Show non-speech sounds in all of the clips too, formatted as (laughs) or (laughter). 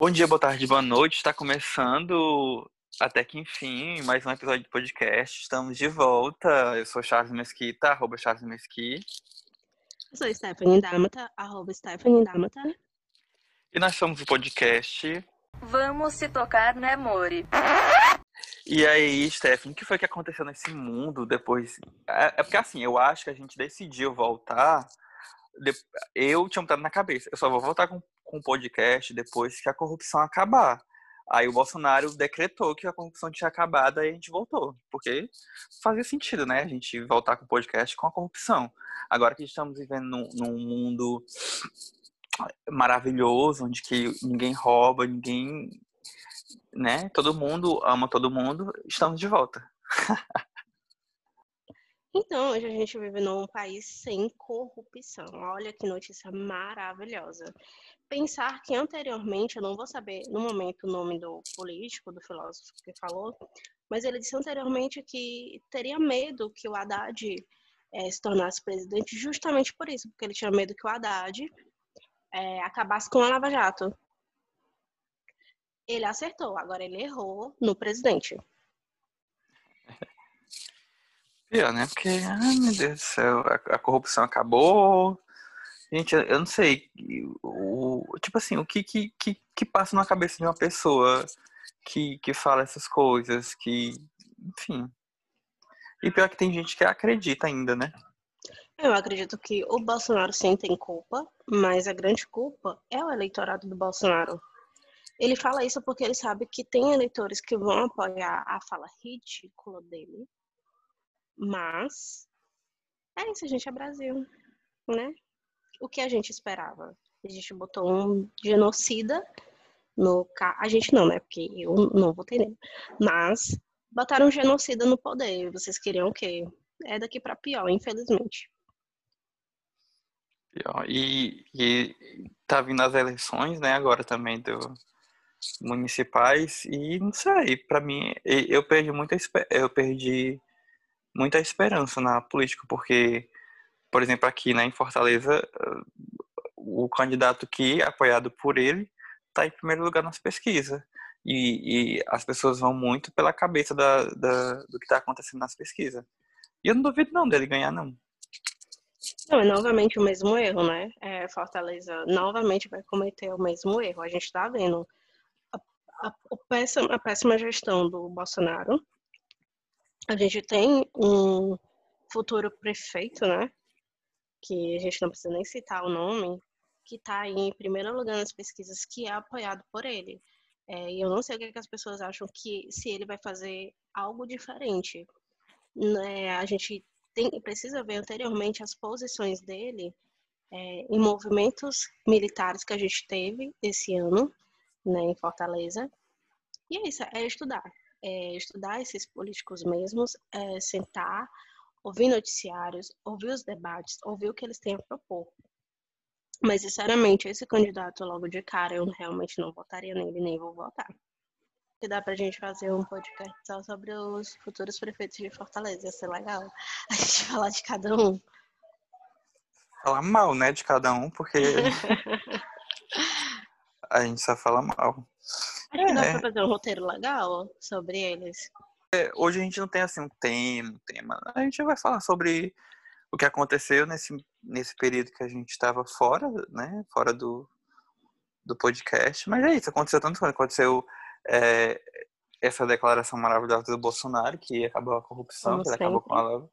Bom dia, boa tarde, boa noite. Está começando até que enfim mais um episódio do podcast. Estamos de volta. Eu sou Charles Mesquita, arroba Charles Mesquita. Eu sou Stephanie Damata, arroba Stephanie Damata. E nós somos o podcast Vamos se tocar, né, Mori? E aí, Stephanie, o que foi que aconteceu nesse mundo depois? É, é porque assim, eu acho que a gente decidiu voltar. Eu tinha mudado na cabeça. Eu só vou voltar com, com o podcast depois que a corrupção acabar. Aí o Bolsonaro decretou que a corrupção tinha acabado e a gente voltou. Porque fazia sentido, né? A gente voltar com o podcast com a corrupção. Agora que estamos vivendo num, num mundo maravilhoso, onde que ninguém rouba, ninguém, né? Todo mundo ama todo mundo, estamos de volta. (laughs) então, hoje a gente vive num país sem corrupção. Olha que notícia maravilhosa. Pensar que anteriormente, eu não vou saber no momento o nome do político, do filósofo que falou, mas ele disse anteriormente que teria medo que o Haddad é, se tornasse presidente justamente por isso, porque ele tinha medo que o Haddad é, acabasse com a Lava Jato. Ele acertou, agora ele errou no presidente. Pior, né? Porque, ai meu Deus do céu, a, a corrupção acabou. Gente, eu, não sei. O, tipo assim, o que, que, que, passa na cabeça de uma pessoa que, que fala essas coisas, que. Enfim. E pior que tem gente que acredita ainda, né? Eu acredito que o Bolsonaro sim tem culpa, mas a grande culpa é o eleitorado do Bolsonaro. Ele fala isso porque ele sabe que tem eleitores que vão apoiar a fala ridícula dele. Mas é isso, gente é Brasil, né? O que a gente esperava? A gente botou um genocida no A gente não, né? Porque eu não votei nele. Mas botaram um genocida no poder. Vocês queriam o quê? É daqui para pior, infelizmente. E, e tá vindo as eleições, né, agora também do municipais e não sei, para mim eu perdi muita eu perdi muita esperança na política porque por exemplo aqui né, em Fortaleza o candidato que é apoiado por ele está em primeiro lugar nas pesquisas e, e, as pessoas vão muito pela cabeça da, da do que está acontecendo nas pesquisas e eu não duvido não dele ganhar não não, é novamente o mesmo erro, né? É, Fortaleza novamente vai cometer o mesmo erro. A gente está vendo a, a, a, péssima, a péssima gestão do Bolsonaro. A gente tem um futuro prefeito, né? Que a gente não precisa nem citar o nome, que está em primeiro lugar nas pesquisas, que é apoiado por ele. É, e eu não sei o que, é que, as pessoas acham que se ele vai fazer algo diferente. Né? A gente tem, precisa ver anteriormente as posições dele é, em movimentos militares que a gente teve esse ano né, em Fortaleza. E é isso, é estudar. É estudar esses políticos mesmos, é sentar, ouvir noticiários, ouvir os debates, ouvir o que eles têm a propor. Mas, sinceramente, esse candidato logo de cara, eu realmente não votaria nele, nem vou votar que dá pra gente fazer um podcast só sobre os futuros prefeitos de Fortaleza. Ia ser legal a gente (laughs) falar de cada um. Falar mal, né, de cada um, porque (laughs) a gente só fala mal. Acho que dá é. pra fazer um roteiro legal sobre eles. É, hoje a gente não tem assim um tema, um tema. A gente vai falar sobre o que aconteceu nesse, nesse período que a gente estava fora, né? Fora do, do podcast. Mas é isso, aconteceu tanto quanto aconteceu é, essa declaração maravilhosa do Bolsonaro, que acabou a corrupção, que acabou com a lava,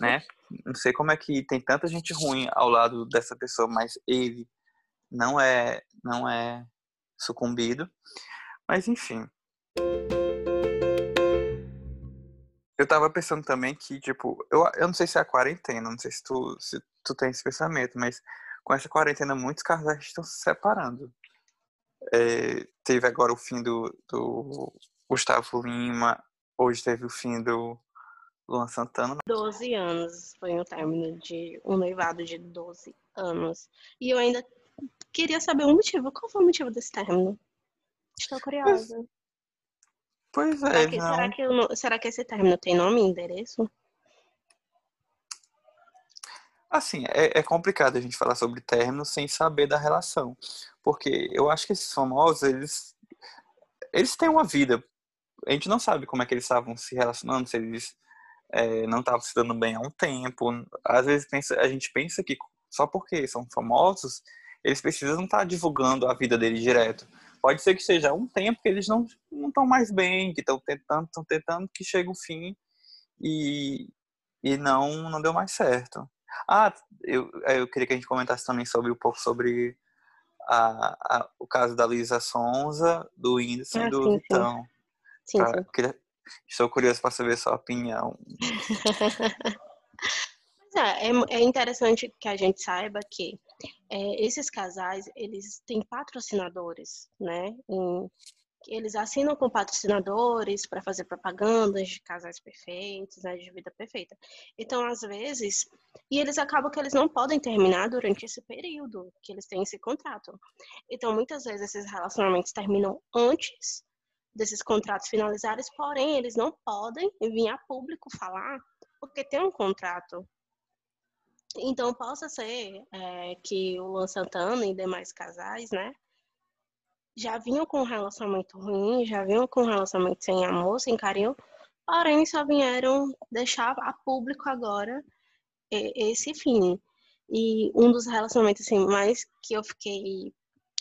né? (laughs) Não sei como é que tem tanta gente ruim ao lado dessa pessoa, mas ele não é, não é sucumbido. Mas enfim. Eu tava pensando também que, tipo, eu, eu não sei se é a quarentena, não sei se tu, se tu tem esse pensamento, mas com essa quarentena muitos casais estão se separando. É, teve agora o fim do, do Gustavo Lima, hoje teve o fim do Luan Santana. 12 anos foi o término de um noivado de 12 anos. E eu ainda queria saber o motivo. Qual foi o motivo desse término? Estou curiosa. Pois, é. Será que, será, que, será que esse término tem nome e endereço? Assim, é, é complicado a gente falar sobre término sem saber da relação. Porque eu acho que esses famosos, eles, eles têm uma vida. A gente não sabe como é que eles estavam se relacionando, se eles é, não estavam se dando bem há um tempo. Às vezes pensa, a gente pensa que só porque são famosos, eles precisam estar divulgando a vida deles direto. Pode ser que seja um tempo que eles não estão mais bem, que estão tentando, estão tentando que chegue o fim e, e não, não deu mais certo. Ah, eu, eu queria que a gente comentasse também sobre um pouco sobre a, a, o caso da Luísa Sonza, do Whindersson ah, e do sim, Vitão. Sim. Sim, pra, queria, estou curioso para saber sua opinião. (laughs) é, é interessante que a gente saiba que é, esses casais, eles têm patrocinadores, né? Em, eles assinam com patrocinadores para fazer propagandas de casais perfeitos, né, de vida perfeita. Então, às vezes, e eles acabam que eles não podem terminar durante esse período que eles têm esse contrato. Então, muitas vezes esses relacionamentos terminam antes desses contratos finalizarem, porém eles não podem vir a público falar porque tem um contrato. Então, possa ser é, que o Luan Santana e demais casais, né, já vinham com um relacionamento ruim, já vinham com um relacionamento sem amor, sem carinho, porém só vieram deixar a público agora esse fim. E um dos relacionamentos assim mais que eu fiquei,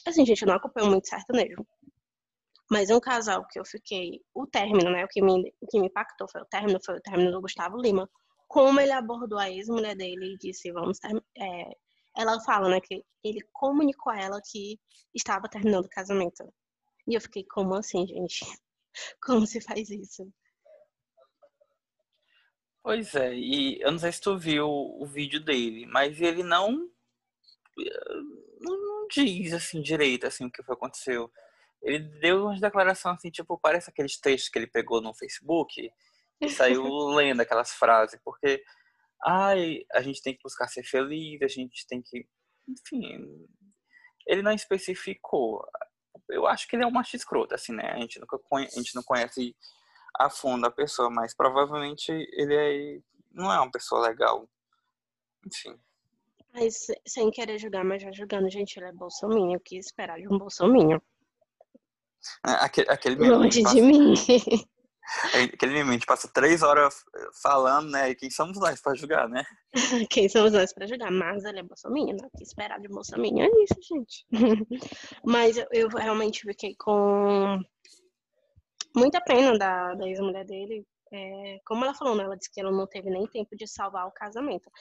assim, gente, eu não acompanho muito sertanejo. Mas um casal que eu fiquei, o término, né, o que me o que me impactou foi o término, foi o término do Gustavo Lima. Como ele abordou a ex-mulher dele e disse, vamos é, ela fala, né, que ele comunicou a ela que estava terminando o casamento. E eu fiquei, como assim, gente? (laughs) Como se faz isso? Pois é, e eu não sei se tu viu o vídeo dele, mas ele não, não diz assim direito assim o que foi aconteceu. Ele deu umas declarações assim, tipo, parece aqueles textos que ele pegou no Facebook e saiu lendo aquelas frases, porque ai, a gente tem que buscar ser feliz, a gente tem que. Enfim, ele não especificou. Eu acho que ele é um macho escroto, assim, né? A gente, nunca conhece, a gente não conhece a fundo a pessoa, mas provavelmente ele é, não é uma pessoa legal. Enfim. Mas sem querer julgar, mas já julgando, gente, ele é bolsominion. O que esperar de um bolsominion? É, aquele, aquele Longe de mim. (laughs) Aquele meme, a gente passa três horas falando, né? E quem somos nós para julgar, né? (laughs) quem somos nós para julgar? Mas ele é bolsominion, né? Que esperar de bolsominion é isso, gente. (laughs) Mas eu, eu, realmente fiquei com muita pena da, da ex-mulher dele. É, como ela falou, né? Ela disse que ela não teve nem tempo de salvar o casamento.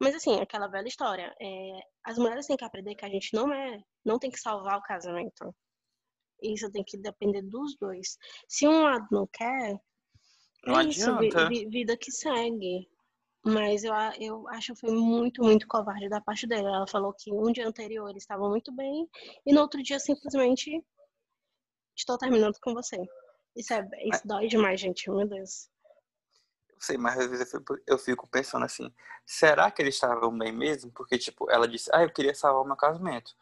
Mas assim, aquela velha história. É, as mulheres têm que aprender que a gente não é, não tem que salvar o casamento. Isso tem que depender dos dois. Se um lado não quer, não é isso, vida que segue. Mas eu, eu acho que foi muito, muito covarde da parte dela. Ela falou que um dia anterior eles estavam muito bem e no outro dia simplesmente estou terminando com você. Isso, é, isso dói demais, gente. Meu Deus. Eu sei, mas às vezes eu fico pensando assim: será que eles estavam bem mesmo? Porque, tipo, ela disse, ah, eu queria salvar o meu casamento.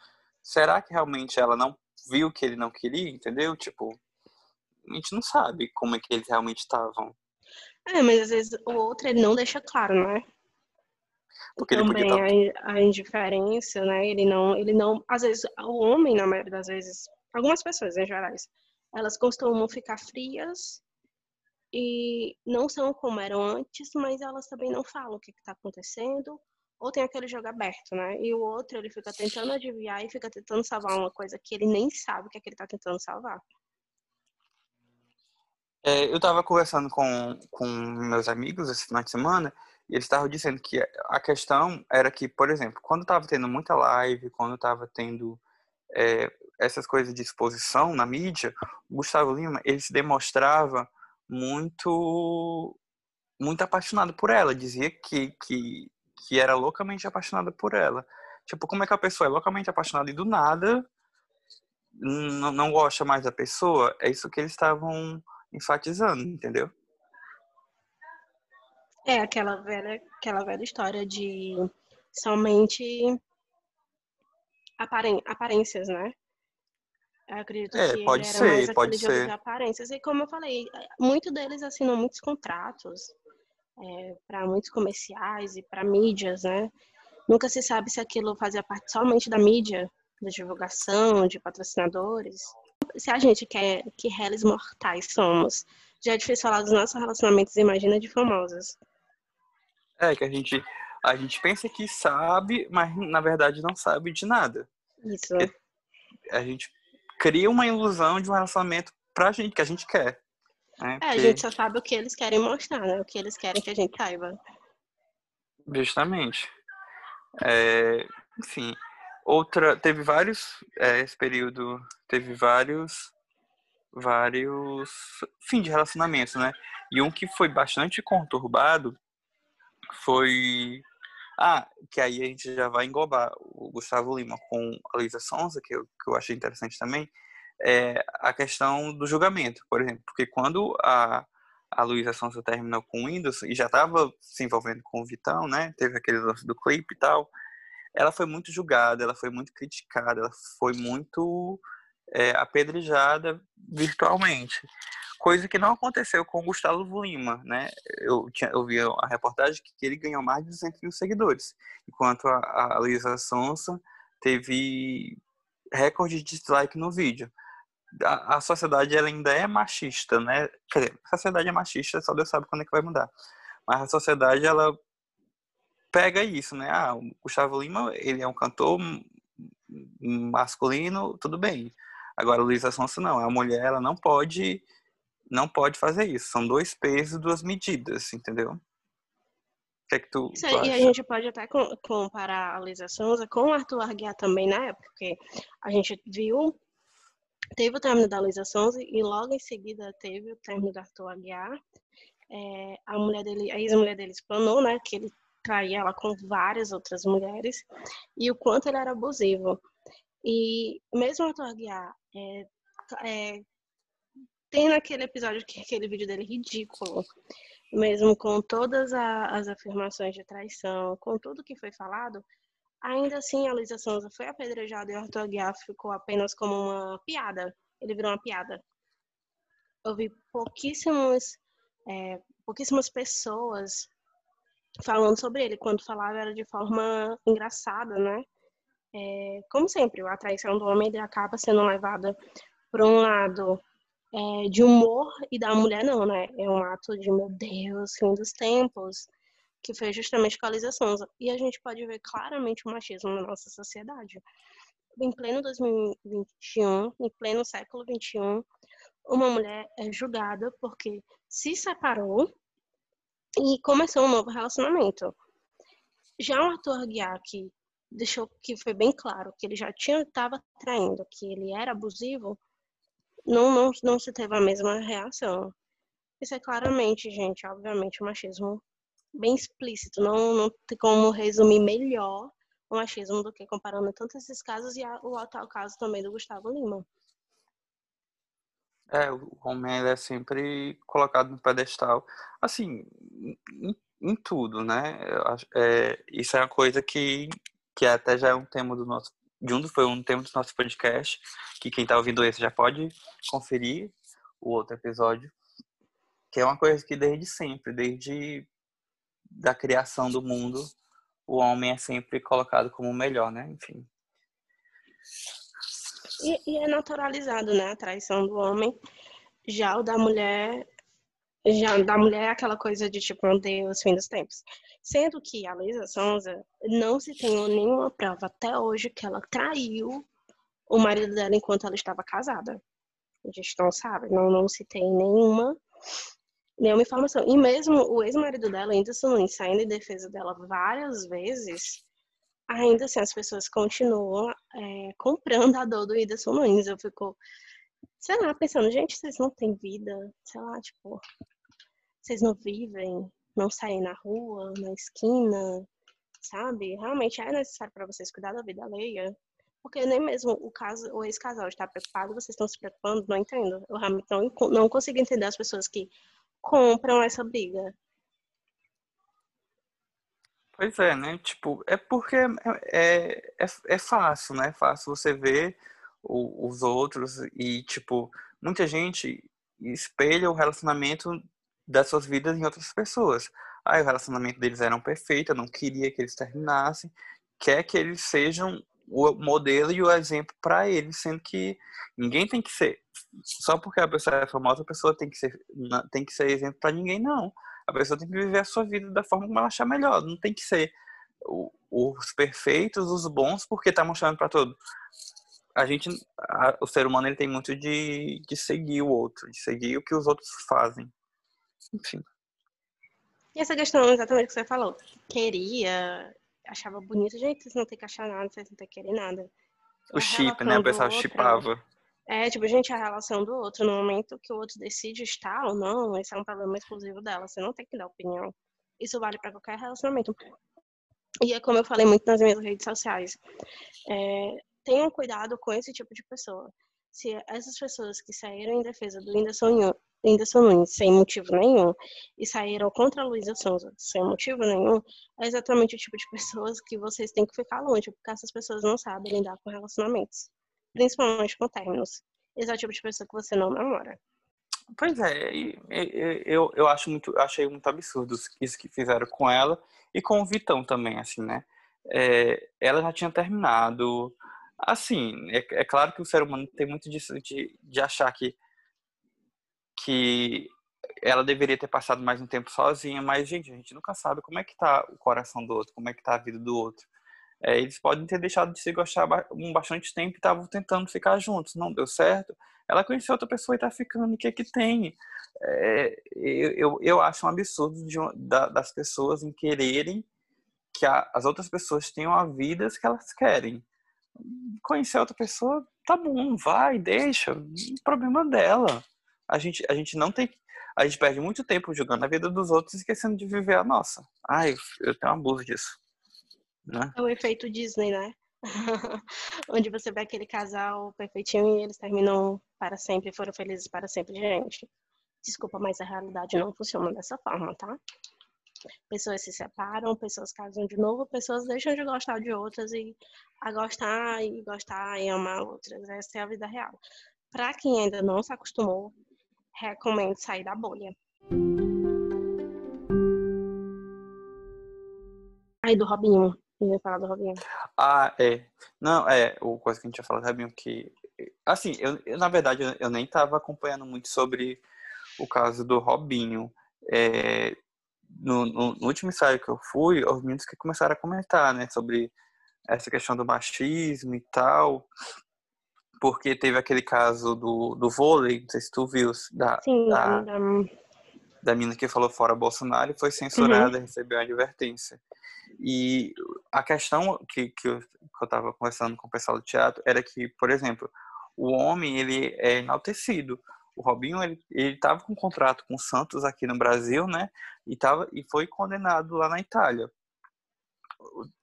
Será que realmente ela não viu que ele não queria, entendeu? Tipo, a gente não sabe como é que eles realmente estavam. É, mas às vezes o outro ele não deixa claro, né? Porque Também ele podia... a, a indiferença, né? Ele não, ele não, às vezes o homem na maioria das vezes, algumas pessoas em gerais, elas costumam ficar frias e não são como eram antes, mas elas também não falam o que está acontecendo ou tem aquele jogo aberto, né? E o outro, ele fica tentando adivinhar e fica tentando salvar uma coisa que ele nem sabe o que é que ele tá tentando salvar. É, eu tava conversando com, com meus amigos esse final de semana e eles estavam dizendo que a questão era que, por exemplo, quando tava tendo muita live, quando tava tendo é, essas coisas de exposição na mídia, o Gustavo Lima, ele se demonstrava muito muito apaixonado por ela, dizia que, que que era loucamente apaixonada por ela. Tipo, como é que a pessoa é loucamente apaixonada e do nada não, não gosta mais da pessoa? É isso que eles estavam enfatizando, entendeu? É aquela velha, aquela velha história de somente aparen aparências, né? Eu acredito é, que pode ser, pode ser. aparências. E como eu falei, muito deles assinam muitos contratos é, para muitos comerciais e para mídias, né? Nunca se sabe se aquilo fazia parte somente da mídia, da divulgação, de patrocinadores. Se a gente quer que réis mortais somos, já é difícil falar dos nossos relacionamentos, imagina de famosas. É, que a gente, a gente pensa que sabe, mas na verdade não sabe de nada. Isso. Porque a gente cria uma ilusão de um relacionamento pra gente, que a gente quer. Né? É, a gente só sabe o que eles querem mostrar, né? O que eles querem que a gente saiba. Justamente. É, enfim, outra. Teve vários. É, esse período teve vários. Vários. Fim de relacionamentos, né? E um que foi bastante conturbado foi. Ah, que aí a gente já vai englobar o Gustavo Lima com a Luísa Sonza, que eu, que eu achei interessante também, é a questão do julgamento, por exemplo. Porque quando a, a Luísa Sonza terminou com o Windows e já estava se envolvendo com o Vitão, né? Teve aquele lance do clipe e tal. Ela foi muito julgada, ela foi muito criticada, ela foi muito é, apedrejada virtualmente. Coisa que não aconteceu com o Gustavo Lima, né? Eu, tinha, eu vi a reportagem que ele ganhou mais de 200 mil seguidores, enquanto a, a Luísa Sonsa teve recorde de dislike no vídeo. A, a, sociedade ela ainda é machista, né? Quer dizer, a sociedade é machista, só Deus sabe quando é que vai mudar. Mas a sociedade ela pega isso, né? Ah, o Gustavo Lima, ele é um cantor masculino, tudo bem. Agora, Luísa Sonsa não, a mulher ela não pode não pode fazer isso. São dois pesos, duas medidas, entendeu? O que é que tu, Isso, tu e a gente pode até com- comparar a Luísa Sonza com o Arthur Aguiar também na época, porque a gente viu, teve o término da Luísa Sonza e logo em seguida teve o término do Arthur Aguiar. É, a mulher dele, a ex-mulher dele explanou, né, que ele traía ela com várias outras mulheres e o quanto ele era abusivo. E mesmo Arthur Aguiar é, é, tem naquele episódio, que aquele vídeo dele ridículo, mesmo com todas a- as afirmações de traição, com tudo que foi falado, ainda assim a Luísa Sonza foi apedrejada e Arthur Aguiar ficou apenas como uma piada. Ele virou uma piada. Eu vi pouquíssimos, é, pouquíssimas pessoas falando sobre ele. Quando falava era de forma engraçada, né? É, como sempre, a traição do homem acaba sendo levada por um lado é, de humor e da mulher não, né? É um ato de, meu Deus, fim dos tempos, que foi justamente com a Lisa Sonza. E a gente pode ver claramente o machismo na nossa sociedade. Em pleno 2021, em pleno século 21, uma mulher é julgada porque se separou e começou um novo relacionamento. Já o Arthur Aguiar, que deixou que foi bem claro que ele já tinha estava traindo, que ele era abusivo, não, não, não se teve a mesma reação. Isso é claramente, gente, obviamente, um machismo bem explícito. Não, não tem como resumir melhor o machismo do que comparando tanto esses casos e o atual caso também do Gustavo Lima. É, o homem é sempre colocado no pedestal. Assim, em, em tudo, né? É, isso é uma coisa que, que até já é um tema do nosso. De um, foi um tema do nosso podcast, que quem tá ouvindo esse já pode conferir o outro episódio, que é uma coisa que desde sempre, desde da criação do mundo, o homem é sempre colocado como o melhor, né? Enfim. E, e é naturalizado, né? A traição do homem. Já o da mulher. Já da mulher é aquela coisa de tipo, meu Deus, fim dos tempos. Sendo que a Luísa Sonza não se tem nenhuma prova até hoje que ela traiu o marido dela enquanto ela estava casada. A gente não sabe, não, não se tem nenhuma, nenhuma informação. E mesmo o ex-marido dela, Whindersson Nunes, saindo em defesa dela várias vezes, ainda assim as pessoas continuam é, comprando a dor do Whindersson Nunes. Eu fico, sei lá, pensando, gente, vocês não têm vida, sei lá, tipo, vocês não vivem, não saem na rua, na esquina, sabe? Realmente é necessário para vocês cuidar da vida alheia. Porque nem mesmo o caso, o ex-casal está preocupado, vocês estão se preocupando, não entendo. Eu realmente não, não consigo entender as pessoas que compram essa briga. Pois é, né? Tipo, é porque é, é, é, fácil, né? É fácil você ver o- os outros e, tipo, muita gente espelha o relacionamento das suas vidas em outras pessoas. Ah, o relacionamento deles era perfeito, eu não queria que eles terminassem. quer que eles sejam o modelo e o exemplo para eles, sendo que ninguém tem que ser só porque a pessoa é famosa, a pessoa tem que ser tem que ser exemplo para ninguém não. A pessoa tem que viver a sua vida da forma como ela achar melhor, não tem que ser os perfeitos, os bons, porque tá mostrando para todo. A gente, a, o ser humano, ele tem muito de, de seguir o outro, de seguir o que os outros fazem. Enfim. E essa questão exatamente que você falou, queria, achava bonito, gente, vocês não tem que achar nada, vocês não tem que querer nada. O chip, né? O pessoal chipava. É, tipo, gente, a relação do outro, no momento que o outro decide estar ou não, esse é um problema exclusivo dela, você não tem que dar opinião. Isso vale para qualquer relacionamento. E é como eu falei muito nas minhas redes sociais. É, tenham cuidado com esse tipo de pessoa. Se essas pessoas que saíram em defesa do Whindersson, Whindersson Nunes sem motivo nenhum e saíram contra a Luísa Sonza sem motivo nenhum, é exatamente o tipo de pessoas que vocês têm que ficar longe, porque essas pessoas não sabem lidar com relacionamentos, principalmente com términos. Esse é o tipo de pessoa que você não namora. Pois é, eu, eu acho muito, achei muito absurdo isso que fizeram com ela e com o Vitão também, assim, né? É, ela já tinha terminado. Assim, é, é, claro que o ser humano tem muito disso de, de achar que, que ela deveria ter passado mais um tempo sozinha, mas, gente, a gente nunca sabe como é que tá o coração do outro, como é que tá a vida do outro. É, eles podem ter deixado de se gostar um bastante tempo e estavam tentando ficar juntos, não deu certo. Ela conheceu outra pessoa e tá ficando, o que é que tem? É, eu, eu acho um absurdo de, da, das pessoas em quererem que a, as outras pessoas tenham a vida que elas querem. Conhecer outra pessoa, tá bom, vai, deixa, problema dela. A gente, a gente não tem a gente perde muito tempo jogando a vida dos outros e esquecendo de viver a nossa. Ai, eu tenho um abuso disso. Né? É o efeito Disney, né? (laughs) Onde você vê aquele casal perfeitinho e eles terminam para sempre, foram felizes para sempre, gente. Desculpa, mas a realidade não funciona dessa forma, tá? Pessoas se separam, pessoas casam de novo, pessoas deixam de gostar de outras e a gostar e gostar e amar outras. Essa é a vida real. Para quem ainda não se acostumou, recomendo sair da bolha. Aí do Robinho. Eu ia falar do Robinho. Ah, é. Não, é, o coisa que a gente ia falar do Robinho, que. Assim, eu, eu na verdade, eu, eu nem estava acompanhando muito sobre o caso do Robinho. É, no, no, no, último ensaio que eu fui, os meninos que começaram a comentar, né, sobre essa questão do machismo e tal, porque teve aquele caso do, do vôlei, não sei se tu viu, da, Sim, da, da... da mina que falou fora Bolsonaro e foi censurada, uhum. recebeu uma advertência. E a questão que, que eu estava conversando com o pessoal do teatro era que, por exemplo, o homem ele é enaltecido. O Robinho ele estava com um contrato com o Santos aqui no Brasil, né? E tava e foi condenado lá na Itália.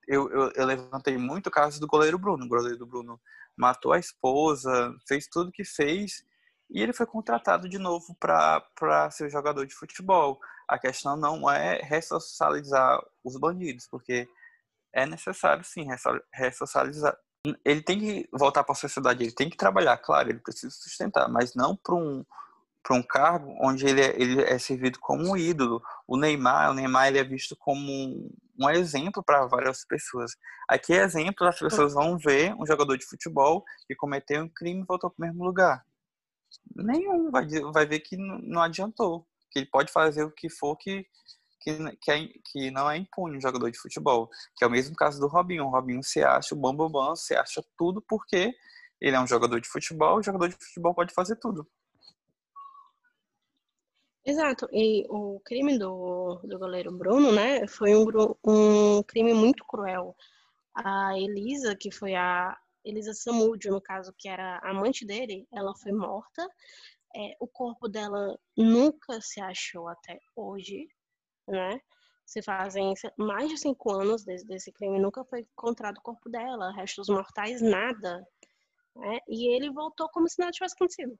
Eu, eu, eu levantei muito o caso do goleiro Bruno. O goleiro do Bruno matou a esposa, fez tudo que fez e ele foi contratado de novo para ser jogador de futebol. A questão não é ressocializar os bandidos, porque é necessário sim ressocializar, ele tem que voltar para a sociedade, ele tem que trabalhar, claro, ele precisa sustentar, mas não para um para um cargo onde ele é, ele é servido como um ídolo. O Neymar, o Neymar ele é visto como um, exemplo para várias pessoas. Aqui é exemplo, as pessoas vão ver um jogador de futebol que cometeu um crime e voltou para o mesmo lugar. Nenhum vai, vai ver que não adiantou, que ele pode fazer o que for que que, que, é, que não é impune um jogador de futebol. Que é o mesmo caso do Robinho. O Robinho se acha o bambambam, bam, bam, se acha tudo porque ele é um jogador de futebol, o jogador de futebol pode fazer tudo. Exato, e o crime do, do goleiro Bruno, né, foi um, um crime muito cruel. A Elisa, que foi a Elisa Samúdio, no caso, que era amante dele, ela foi morta. É, o corpo dela nunca se achou até hoje né? Se fazem mais de cinco anos desde esse crime, nunca foi encontrado o corpo dela, restos mortais, nada. Né? E ele voltou como se nada tivesse acontecido.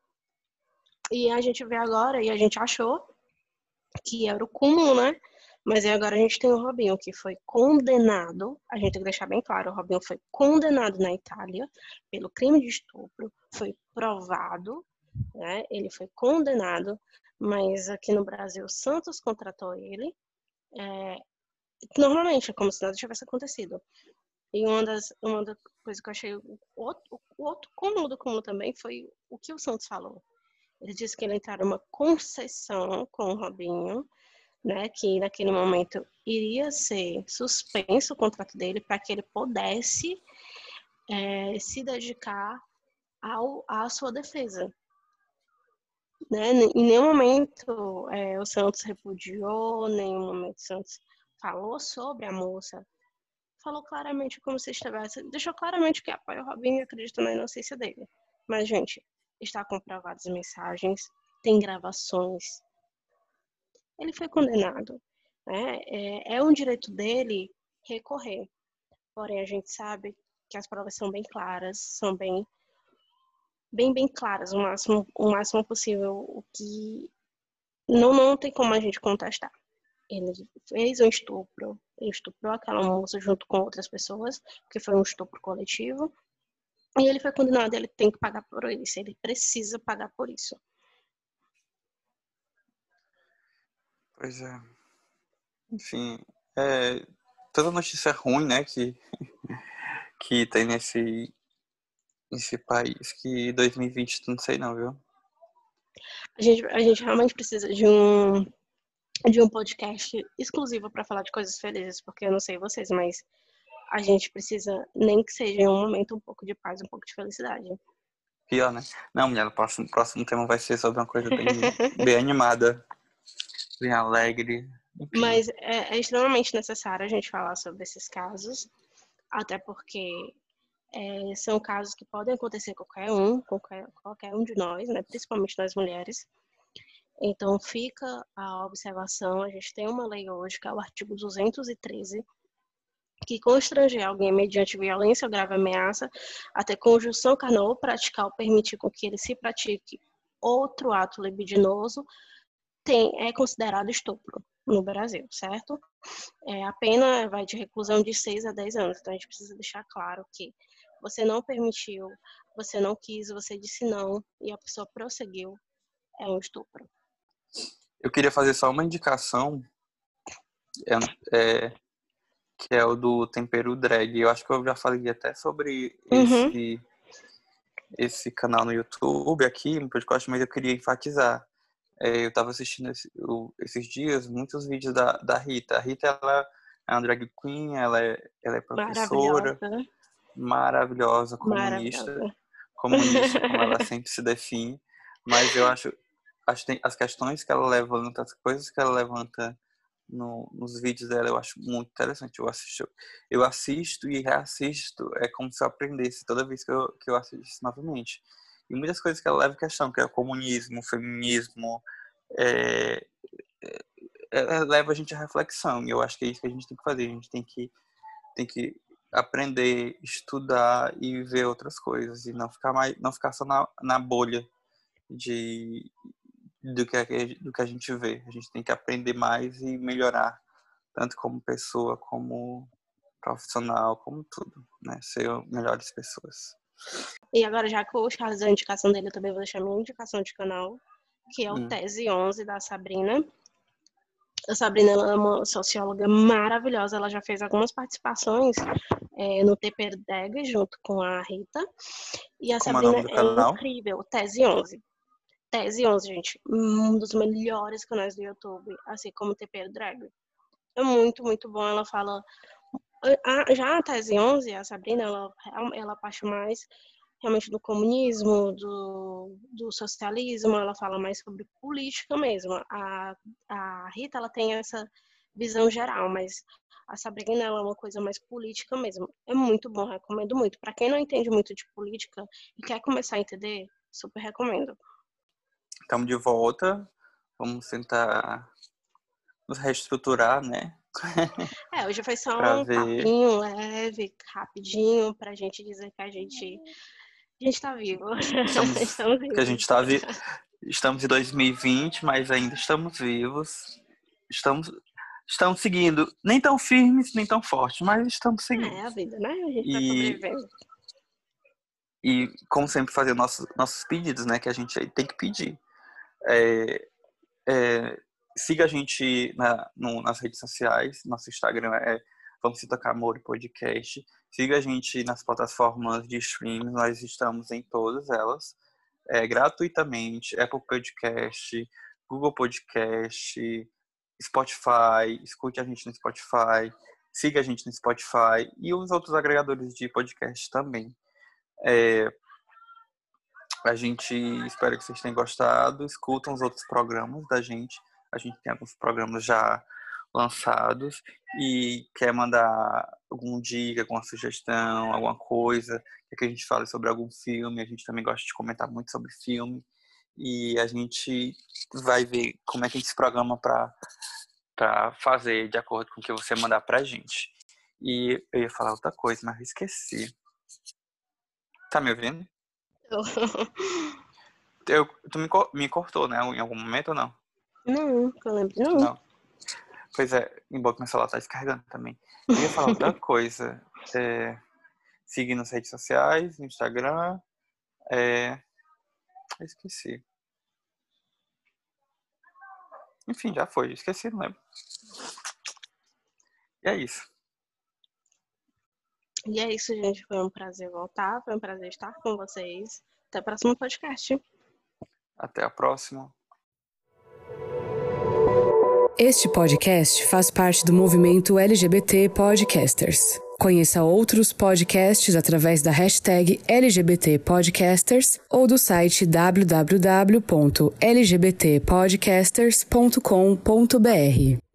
E a gente vê agora, e a gente achou que era o cúmulo, né? Mas aí agora a gente tem o Robinho, que foi condenado, a gente tem que deixar bem claro, o Robinho foi condenado na Itália pelo crime de estupro, foi provado, né? Ele foi condenado, mas aqui no Brasil o Santos contratou ele. É, normalmente é como se nada tivesse acontecido. E uma das, uma das coisas que eu achei o outro, o outro cômodo como também foi o que o Santos falou. Ele disse que ele entraram uma concessão com o Robinho, né, que naquele momento iria ser suspenso o contrato dele para que ele pudesse é, se dedicar ao, à sua defesa. Né? Em nenhum momento é, o Santos repudiou, em nenhum momento o Santos falou sobre a moça. Falou claramente como se estivesse. Deixou claramente que apoia o Robinho e acredita na inocência dele. Mas, gente, está comprovadas mensagens, tem gravações. Ele foi condenado. Né? É, é um direito dele recorrer. Porém, a gente sabe que as provas são bem claras, são bem bem bem claras, o máximo o máximo possível, o que não não tem como a gente contestar. Ele fez um estupro, ele estuprou aquela moça junto com outras pessoas, que foi um estupro coletivo, e ele foi condenado, ele tem que pagar por isso, ele precisa pagar por isso. Pois é. Enfim, é, toda notícia ruim, né, que, (laughs) que tem nesse, nesse país, que 2020 não sei não, viu? A gente, a gente realmente precisa de um de um podcast exclusivo para falar de coisas felizes, porque eu não sei vocês, mas a gente precisa, nem que seja em um momento, um pouco de paz, um pouco de felicidade. Pior, né? Não, mulher, o próximo, próximo tema vai ser sobre uma coisa bem, bem (laughs) animada, bem alegre. Enfim. Mas é, é, extremamente necessário a gente falar sobre esses casos, até porque é, são casos que podem acontecer com qualquer um, qualquer, qualquer um de nós, né? principalmente nós mulheres. Então, fica a observação: a gente tem uma lei hoje, que é o artigo 213, que constranger alguém mediante violência ou grave ameaça, até conjunção carnal ou praticar ou permitir com que ele se pratique outro ato libidinoso, tem, é considerado estupro no Brasil, certo? É, a pena vai de reclusão de 6 a 10 anos, então a gente precisa deixar claro que você não permitiu, você não quis, você disse não e a pessoa prosseguiu, é um estupro. Eu queria fazer só uma indicação, é, é, que é o do tempero drag. Eu acho que eu já falei até sobre uhum. esse, esse canal no YouTube aqui, no podcast, mas eu queria enfatizar. É, eu estava assistindo esse, esses dias muitos vídeos da, da Rita. A Rita ela é uma drag queen, ela é, ela é professora, maravilhosa, maravilhosa comunista, maravilhosa. comunista, como ela (laughs) sempre se define. Mas eu acho as, as questões que ela levanta, as coisas que ela levanta no, nos vídeos dela, eu acho muito interessante. Eu assisto, eu assisto e reassisto, é como se eu aprendesse toda vez que eu, que eu assisto novamente. E muitas coisas que ela leva em questão, que é o comunismo, o feminismo, é, é, é, leva a gente à reflexão. E eu acho que é isso que a gente tem que fazer. A gente tem que, tem que aprender, estudar e ver outras coisas. E não ficar, mais, não ficar só na, na bolha de, do que, a, do que a gente vê. A gente tem que aprender mais e melhorar, tanto como pessoa, como profissional, como tudo, né? Ser melhores pessoas. E agora, já que o Charles a indicação dele, eu também vou deixar minha indicação de canal, que é o hum. Tese 11 da Sabrina. A Sabrina é uma socióloga maravilhosa, ela já fez algumas participações é, no TP Deg junto com a Rita. E a Como Sabrina é, é incrível, Tese 11. Tese 11, gente, um dos melhores canais do YouTube, assim como o TP Drag. É muito, muito bom. Ela fala. Já a Tese 11, a Sabrina, ela, ela parte mais realmente do comunismo, do, do socialismo, ela fala mais sobre política mesmo. A, a Rita, ela tem essa visão geral, mas a Sabrina ela é uma coisa mais política mesmo. É muito bom, recomendo muito. Para quem não entende muito de política e quer começar a entender, super recomendo. Estamos de volta. Vamos tentar nos reestruturar, né? (laughs) É, hoje foi só um ver... papinho leve, rapidinho, pra gente dizer que a gente, a gente tá vivo. Estamos, (laughs) estamos vivos. Que a gente tá vi... Estamos em 2020, mas ainda estamos vivos. Estamos, estamos seguindo, nem tão firmes, nem tão fortes, mas estamos seguindo. É a vida, né? A gente e... tá sobrevivendo. E, como sempre, fazer nossos, nossos pedidos, né? Que a gente tem que pedir. É, é, siga a gente na, no, nas redes sociais. Nosso Instagram é Vamos Se Tocar Amor Podcast. Siga a gente nas plataformas de streams, nós estamos em todas elas, é, gratuitamente, Apple Podcast, Google Podcast, Spotify, escute a gente no Spotify, siga a gente no Spotify e os outros agregadores de podcast também. É, a gente espera que vocês tenham gostado, escutam os outros programas da gente. A gente tem alguns programas já lançados e quer mandar algum dica, alguma sugestão, alguma coisa, quer que a gente fale sobre algum filme, a gente também gosta de comentar muito sobre filme e a gente vai ver como é que a gente se programa para para fazer de acordo com o que você mandar pra gente. E eu ia falar outra coisa, mas eu esqueci. Tá me ouvindo? (laughs) Eu, tu me, me cortou, né? Em algum momento ou não? Não, eu lembro. Não. não. Pois é, embora que meu celular tá descarregando também. Eu ia falar outra (laughs) coisa. É, seguir nas redes sociais, no Instagram. É, eu esqueci. Enfim, já foi. Esqueci, não lembro. E é isso. E é isso, gente. Foi um prazer voltar. Foi um prazer estar com vocês. Até o próximo podcast. Até a próxima. Este podcast faz parte do movimento LGBT Podcasters. Conheça outros podcasts através da hashtag LGBT Podcasters ou do site www.lgbtpodcasters.com.br.